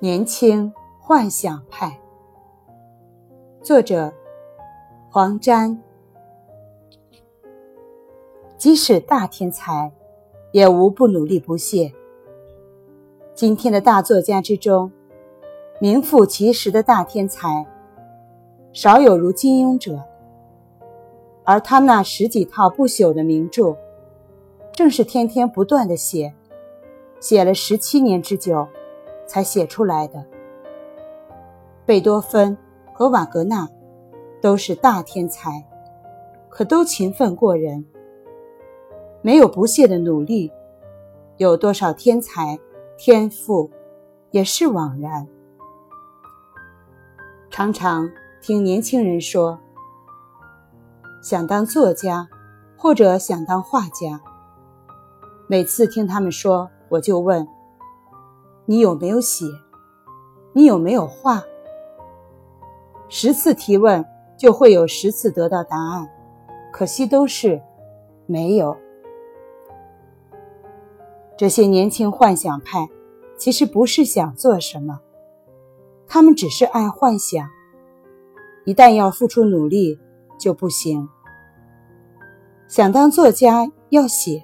年轻幻想派，作者黄沾。即使大天才，也无不努力不懈。今天的大作家之中，名副其实的大天才，少有如金庸者。而他那十几套不朽的名著，正是天天不断的写，写了十七年之久，才写出来的。贝多芬和瓦格纳都是大天才，可都勤奋过人。没有不懈的努力，有多少天才天赋也是枉然。常常听年轻人说，想当作家或者想当画家。每次听他们说，我就问：你有没有写？你有没有画？十次提问就会有十次得到答案，可惜都是没有。这些年轻幻想派，其实不是想做什么，他们只是爱幻想。一旦要付出努力，就不行。想当作家要写，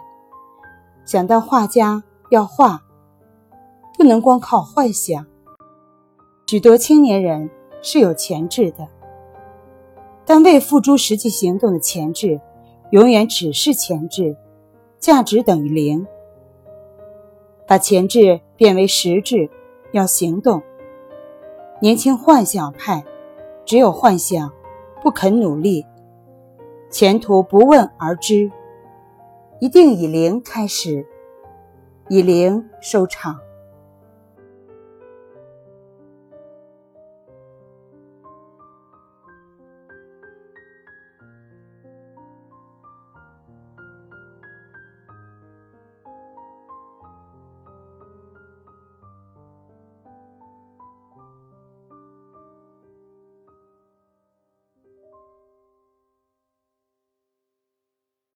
想当画家要画，不能光靠幻想。许多青年人是有潜质的，但未付诸实际行动的潜质，永远只是潜质，价值等于零。把潜质变为实质，要行动。年轻幻想派，只有幻想，不肯努力，前途不问而知，一定以零开始，以零收场。